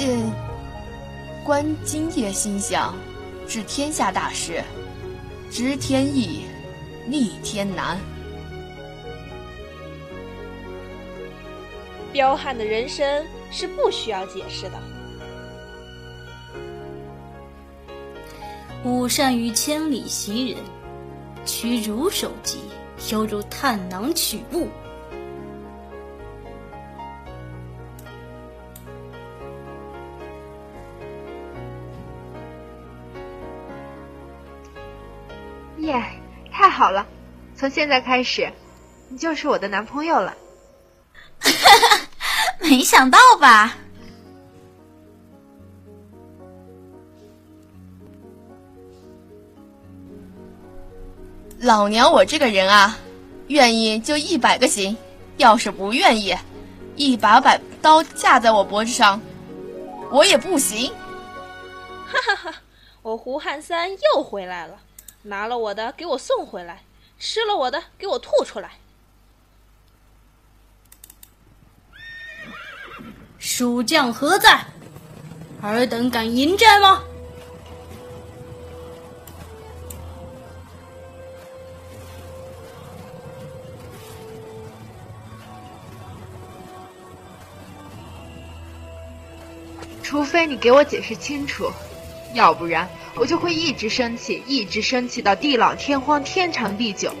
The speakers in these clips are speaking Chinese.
信观今夜星象，治天下大事，知天意，逆天难。彪悍的人生是不需要解释的。吾善于千里袭人，取汝首级，犹如探囊取物。耶，太好了！从现在开始，你就是我的男朋友了。没想到吧？老娘我这个人啊，愿意就一百个行，要是不愿意，一把把刀架在我脖子上，我也不行。哈哈哈！我胡汉三又回来了，拿了我的给我送回来，吃了我的给我吐出来。蜀将何在？尔等敢迎战吗？除非你给我解释清楚，要不然我就会一直生气，一直生气到地老天荒、天长地久。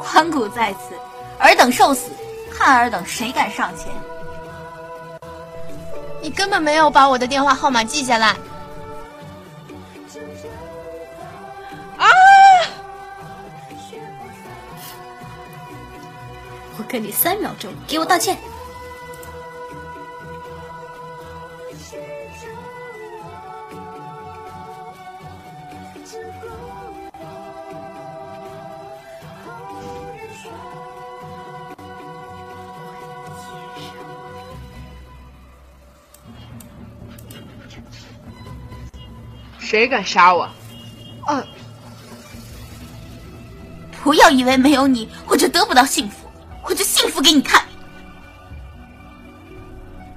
关谷在此，尔等受死！看尔等谁敢上前！你根本没有把我的电话号码记下来。啊！我给你三秒钟，给我道歉。谁敢杀我？呃，不要以为没有你我就得不到幸福，我就幸福给你看！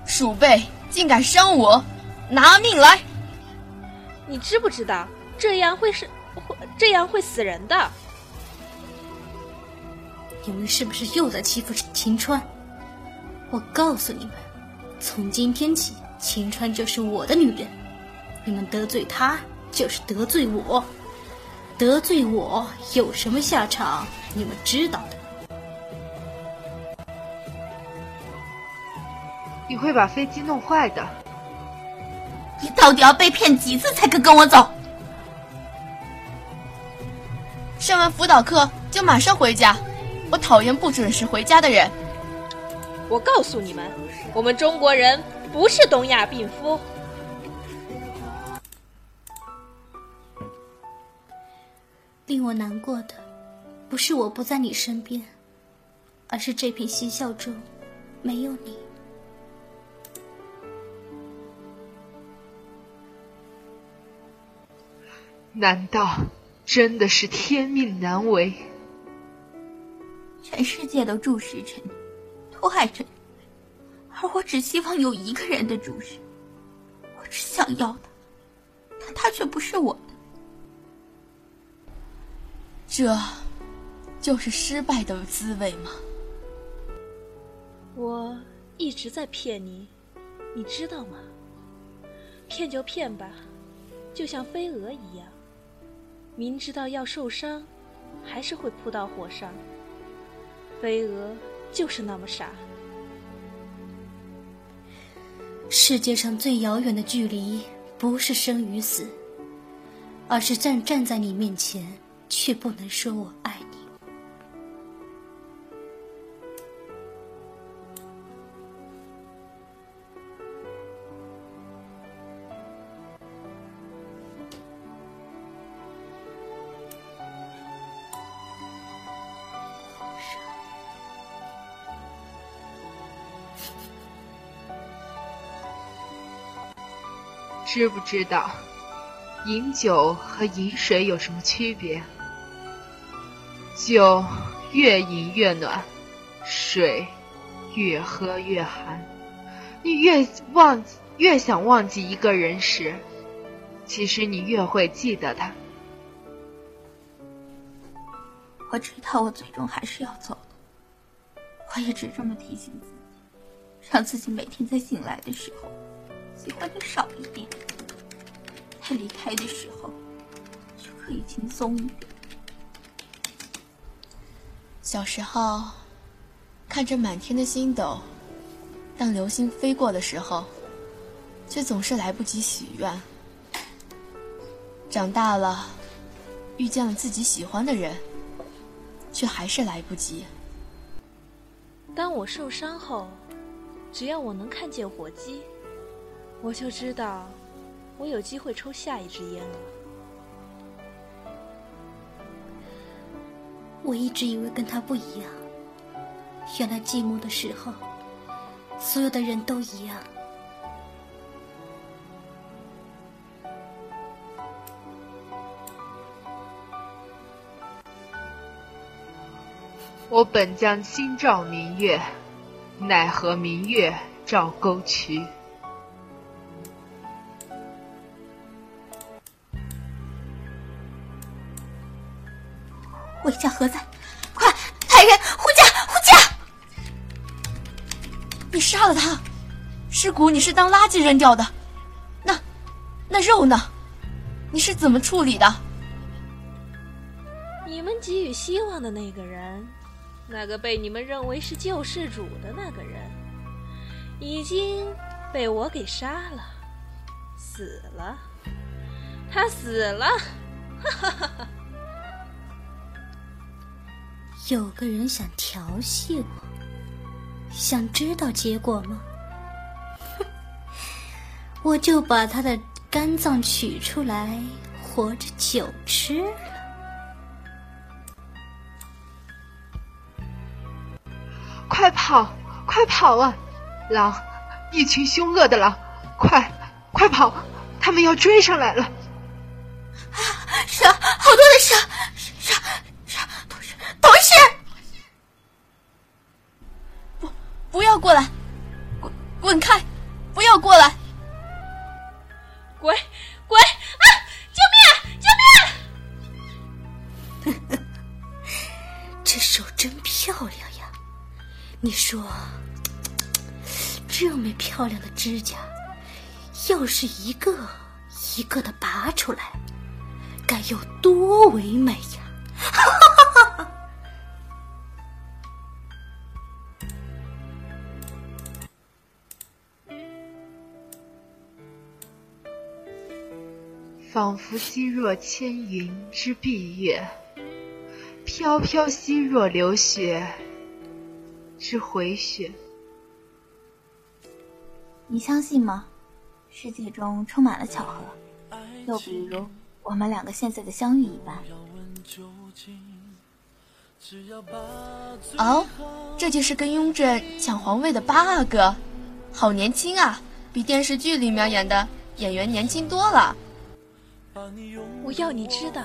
鼠辈竟敢伤我，拿命来！你知不知道这样会是会这样会死人的？你们是不是又在欺负秦川？我告诉你们，从今天起，秦川就是我的女人。你们得罪他，就是得罪我。得罪我有什么下场？你们知道的。你会把飞机弄坏的。你到底要被骗几次才肯跟我走？上完辅导课就马上回家。我讨厌不准时回家的人。我告诉你们，我们中国人不是东亚病夫。令我难过的，不是我不在你身边，而是这片嬉笑中没有你。难道真的是天命难违？全世界都注视着你，迫害着你，而我只希望有一个人的注视，我只想要他，但他却不是我的。这，就是失败的滋味吗？我一直在骗你，你知道吗？骗就骗吧，就像飞蛾一样，明知道要受伤，还是会扑到火上。飞蛾就是那么傻。世界上最遥远的距离，不是生与死，而是站站在你面前。却不能说我爱你。知不知道饮酒和饮水有什么区别？酒越饮越暖，水越喝越寒。你越忘越想忘记一个人时，其实你越会记得他。我知道我最终还是要走的，我一直这么提醒自己，让自己每天在醒来的时候，喜欢的少一点，在离开的时候就可以轻松一点。小时候，看着满天的星斗，当流星飞过的时候，却总是来不及许愿。长大了，遇见了自己喜欢的人，却还是来不及。当我受伤后，只要我能看见火鸡，我就知道我有机会抽下一支烟了。我一直以为跟他不一样，原来寂寞的时候，所有的人都一样。我本将心照明月，奈何明月照沟渠。魏家何在？快，来人，护驾，护驾！你杀了他，尸骨你是当垃圾扔掉的，那那肉呢？你是怎么处理的？你们给予希望的那个人，那个被你们认为是救世主的那个人，已经被我给杀了，死了，他死了，哈哈哈哈！有个人想调戏我，想知道结果吗？哼，我就把他的肝脏取出来，活着酒吃了。快跑，快跑啊！狼，一群凶恶的狼，快，快跑！他们要追上来了！你说，这么漂亮的指甲，要是一个一个的拔出来，该有多唯美呀！哈哈哈！仿佛兮若千云之蔽月，飘飘兮若流雪之回血。你相信吗？世界中充满了巧合，又比如我们两个现在的相遇一般。哦，这就是跟雍正抢皇位的八阿哥，好年轻啊，比电视剧里面演的演员年轻多了。我要你知道，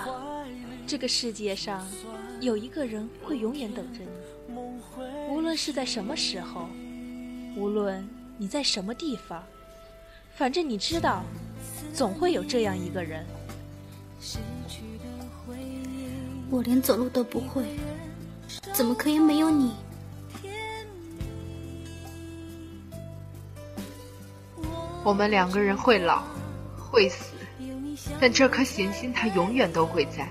这个世界上有一个人会永远等着你，无论是在什么时候，无论你在什么地方，反正你知道，总会有这样一个人。我连走路都不会，怎么可以没有你？我们两个人会老，会死，但这颗行星它永远都会在，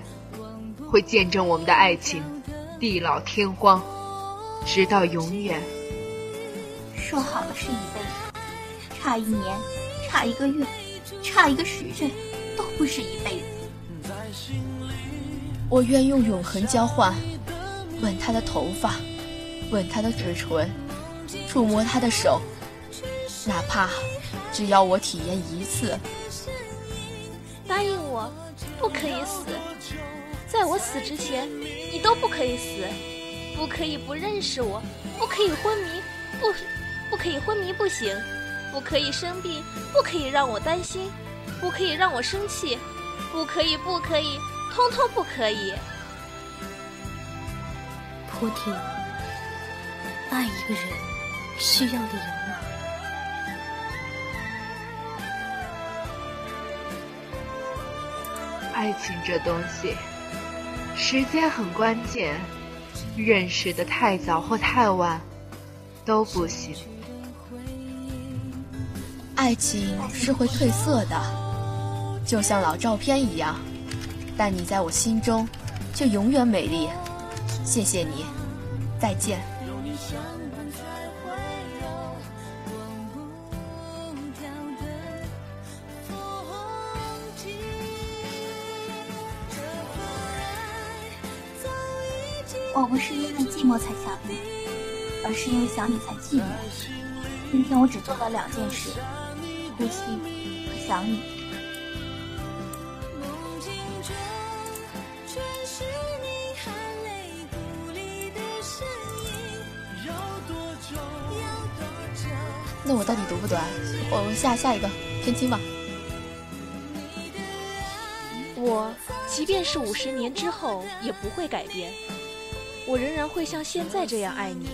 会见证我们的爱情，地老天荒，直到永远。说好了是一辈子，差一年，差一个月，差一个时辰，都不是一辈子。我愿用永恒交换，吻他的头发，吻他的嘴唇，触摸他的手，哪怕只要我体验一次。答应我，不可以死，在我死之前，你都不可以死，不可以不认识我，不可以昏迷，不，不可以昏迷不醒，不可以生病，不可以让我担心，不可以让我生气，不可以，不可以，通通不可以。菩提，爱一个人需要理由吗？爱情这东西，时间很关键，认识的太早或太晚都不行。爱情是会褪色的，就像老照片一样，但你在我心中却永远美丽。谢谢你，再见。想你才寂寞。今天我只做了两件事：呼吸和想你。那我到底读不读啊？我下下一个天青吧。我即便是五十年之后也不会改变，我仍然会像现在这样爱你。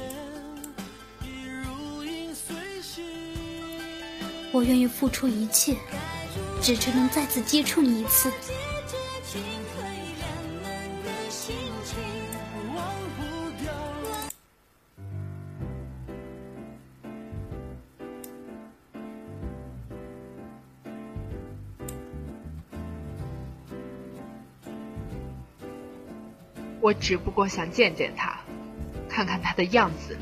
我愿意付出一切，只求能再次接触你一次。我只不过想见见他，看看他的样子。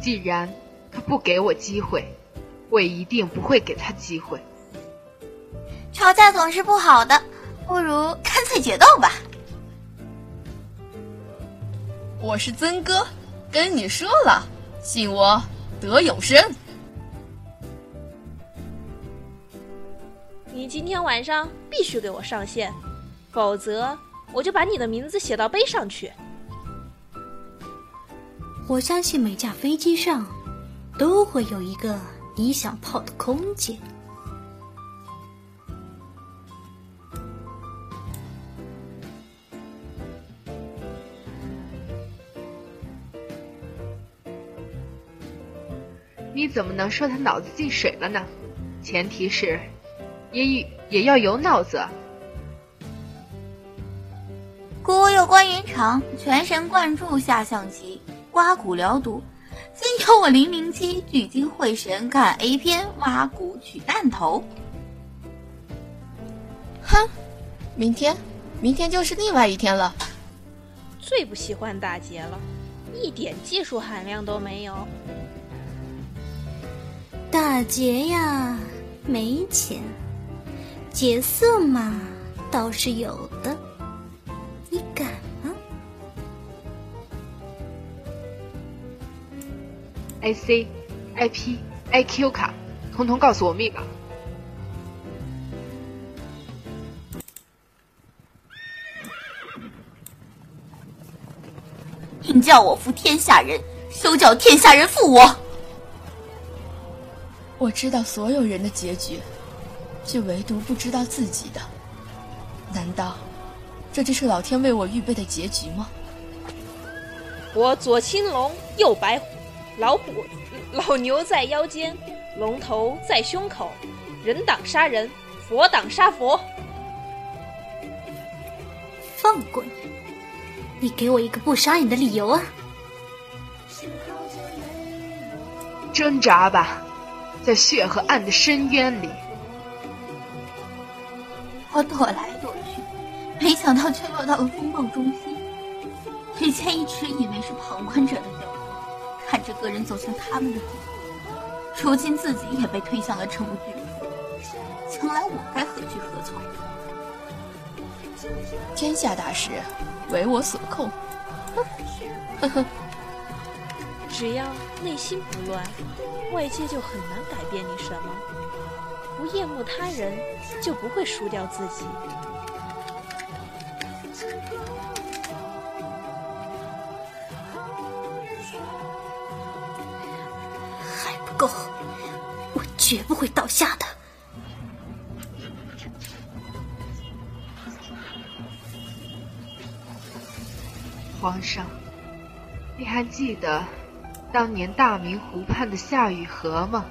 既然他不给我机会，我也一定不会给他机会。吵架总是不好的，不如干脆决斗吧。我是曾哥，跟你说了，信我得永生。你今天晚上必须给我上线，否则。我就把你的名字写到碑上去。我相信每架飞机上都会有一个你想泡的空姐。你怎么能说他脑子进水了呢？前提是，也也要有脑子。孤右关云长，全神贯注下象棋，刮骨疗毒。今有我零零七聚精会神看 A 片，挖骨取弹头。哼，明天，明天就是另外一天了。最不喜欢打劫了，一点技术含量都没有。打劫呀，没钱；劫色嘛，倒是有的。？I C、I P、I Q 卡，通通告诉我密码。你叫我负天下人，休叫天下人负我。我知道所有人的结局，却唯独不知道自己的。难道？这就是老天为我预备的结局吗？我左青龙，右白虎，老虎老牛在腰间，龙头在胸口，人挡杀人，佛挡杀佛。放滚！你给我一个不杀你的理由啊！挣扎吧，在血和暗的深渊里。我躲来躲去。没想到却落到了风暴中心。之前一直以为是旁观者的看着个人走向他们的地步，如今自己也被推向了程序。将来我该何去何从？天下大事，为我所控。呵呵。只要内心不乱，外界就很难改变你什么。不厌恶他人，就不会输掉自己。绝不会倒下的。皇上你还记得当年大明湖畔的夏雨荷吗？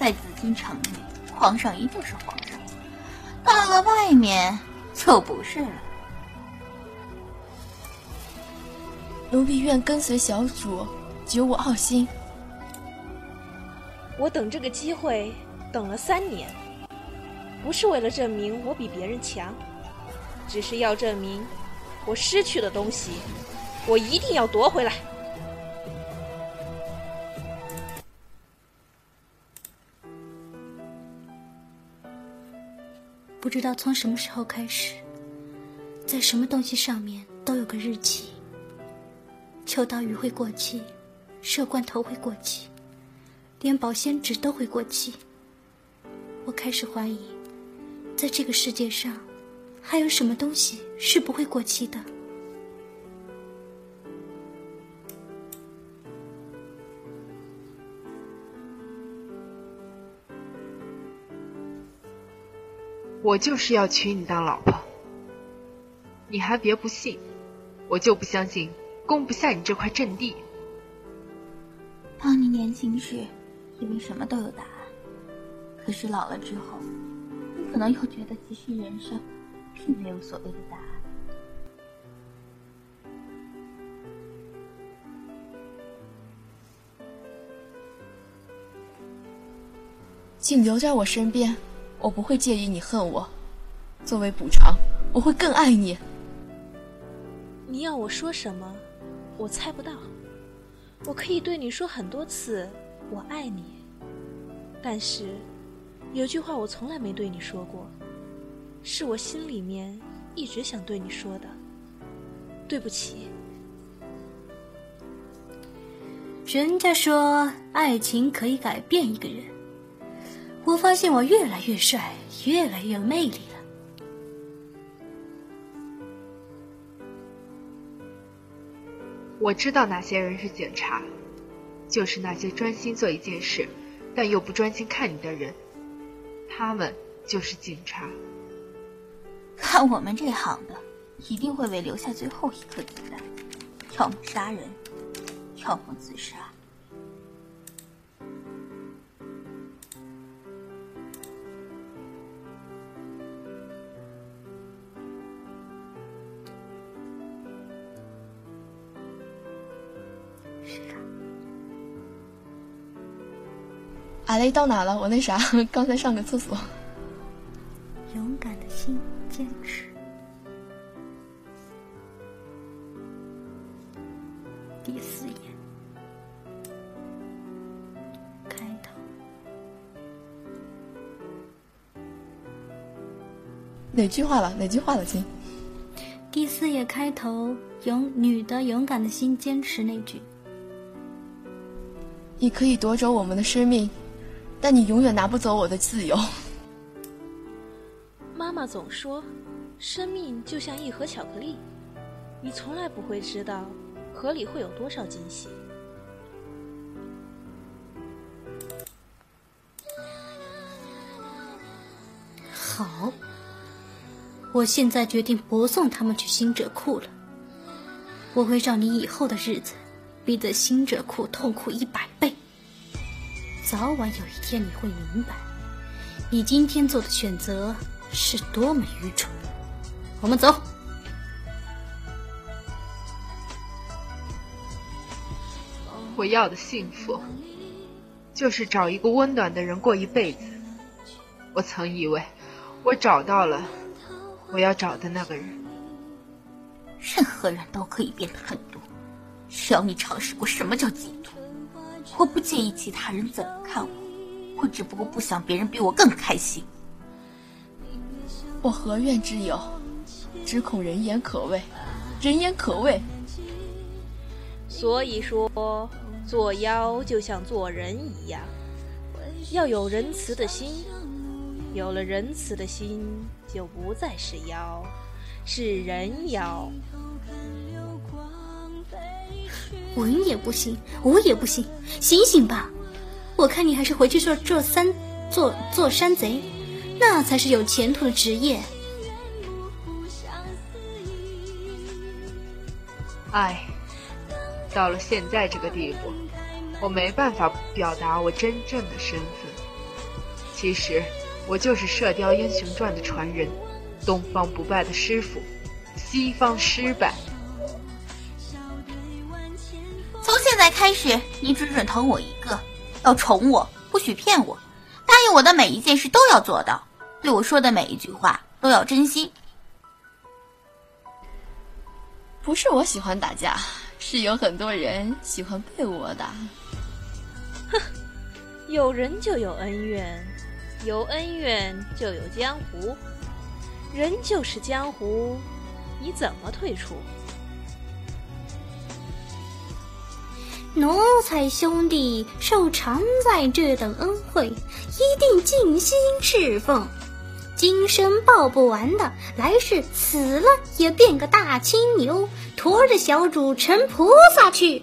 在紫禁城里皇上一定是皇上到了外面就不是了。奴婢愿跟随小主绝无二心我等这个机会等了三年，不是为了证明我比别人强，只是要证明我失去的东西，我一定要夺回来。不知道从什么时候开始，在什么东西上面都有个日期。秋刀鱼会过期，麝罐头会过期，连保鲜纸都会过期。我开始怀疑，在这个世界上，还有什么东西是不会过期的？我就是要娶你当老婆，你还别不信，我就不相信。攻不下你这块阵地。当你年轻时，以为什么都有答案，可是老了之后，你可能又觉得其实人生并没有所谓的答案。请留在我身边，我不会介意你恨我。作为补偿，我会更爱你。你要我说什么？我猜不到，我可以对你说很多次“我爱你”，但是有句话我从来没对你说过，是我心里面一直想对你说的。对不起。人家说爱情可以改变一个人，我发现我越来越帅，越来越有魅力了。我知道哪些人是警察，就是那些专心做一件事，但又不专心看你的人，他们就是警察。看我们这行的，一定会为留下最后一颗子弹，要么杀人，要么自杀。阿雷到哪了？我那啥，刚才上个厕所。勇敢的心，坚持。第四页，开头。哪句话了？哪句话了，亲？第四页开头，勇女的勇敢的心，坚持那句。你可以夺走我们的生命。但你永远拿不走我的自由。妈妈总说，生命就像一盒巧克力，你从来不会知道盒里会有多少惊喜。好，我现在决定不送他们去星者库了。我会让你以后的日子比在星者库痛苦一百倍。早晚有一天你会明白，你今天做的选择是多么愚蠢。我们走。我要的幸福，就是找一个温暖的人过一辈子。我曾以为，我找到了我要找的那个人。任何人都可以变得狠毒，只要你尝试过什么叫嫉妒。我不介意其他人怎么看我，我只不过不想别人比我更开心。我何怨之有？只恐人言可畏，人言可畏。所以说，做妖就像做人一样，要有仁慈的心。有了仁慈的心，就不再是妖，是人妖。文也不行，武也不行，醒醒吧！我看你还是回去做做山做做山贼，那才是有前途的职业。唉，到了现在这个地步，我没办法表达我真正的身份。其实，我就是《射雕英雄传》的传人，东方不败的师傅，西方失败。开始，你只准疼我一个，要宠我，不许骗我，答应我的每一件事都要做到，对我说的每一句话都要真心。不是我喜欢打架，是有很多人喜欢被我打。哼，有人就有恩怨，有恩怨就有江湖，人就是江湖，你怎么退出？奴才兄弟受常在这等恩惠，一定尽心侍奉。今生报不完的，来世死了也变个大青牛，驮着小主成菩萨去。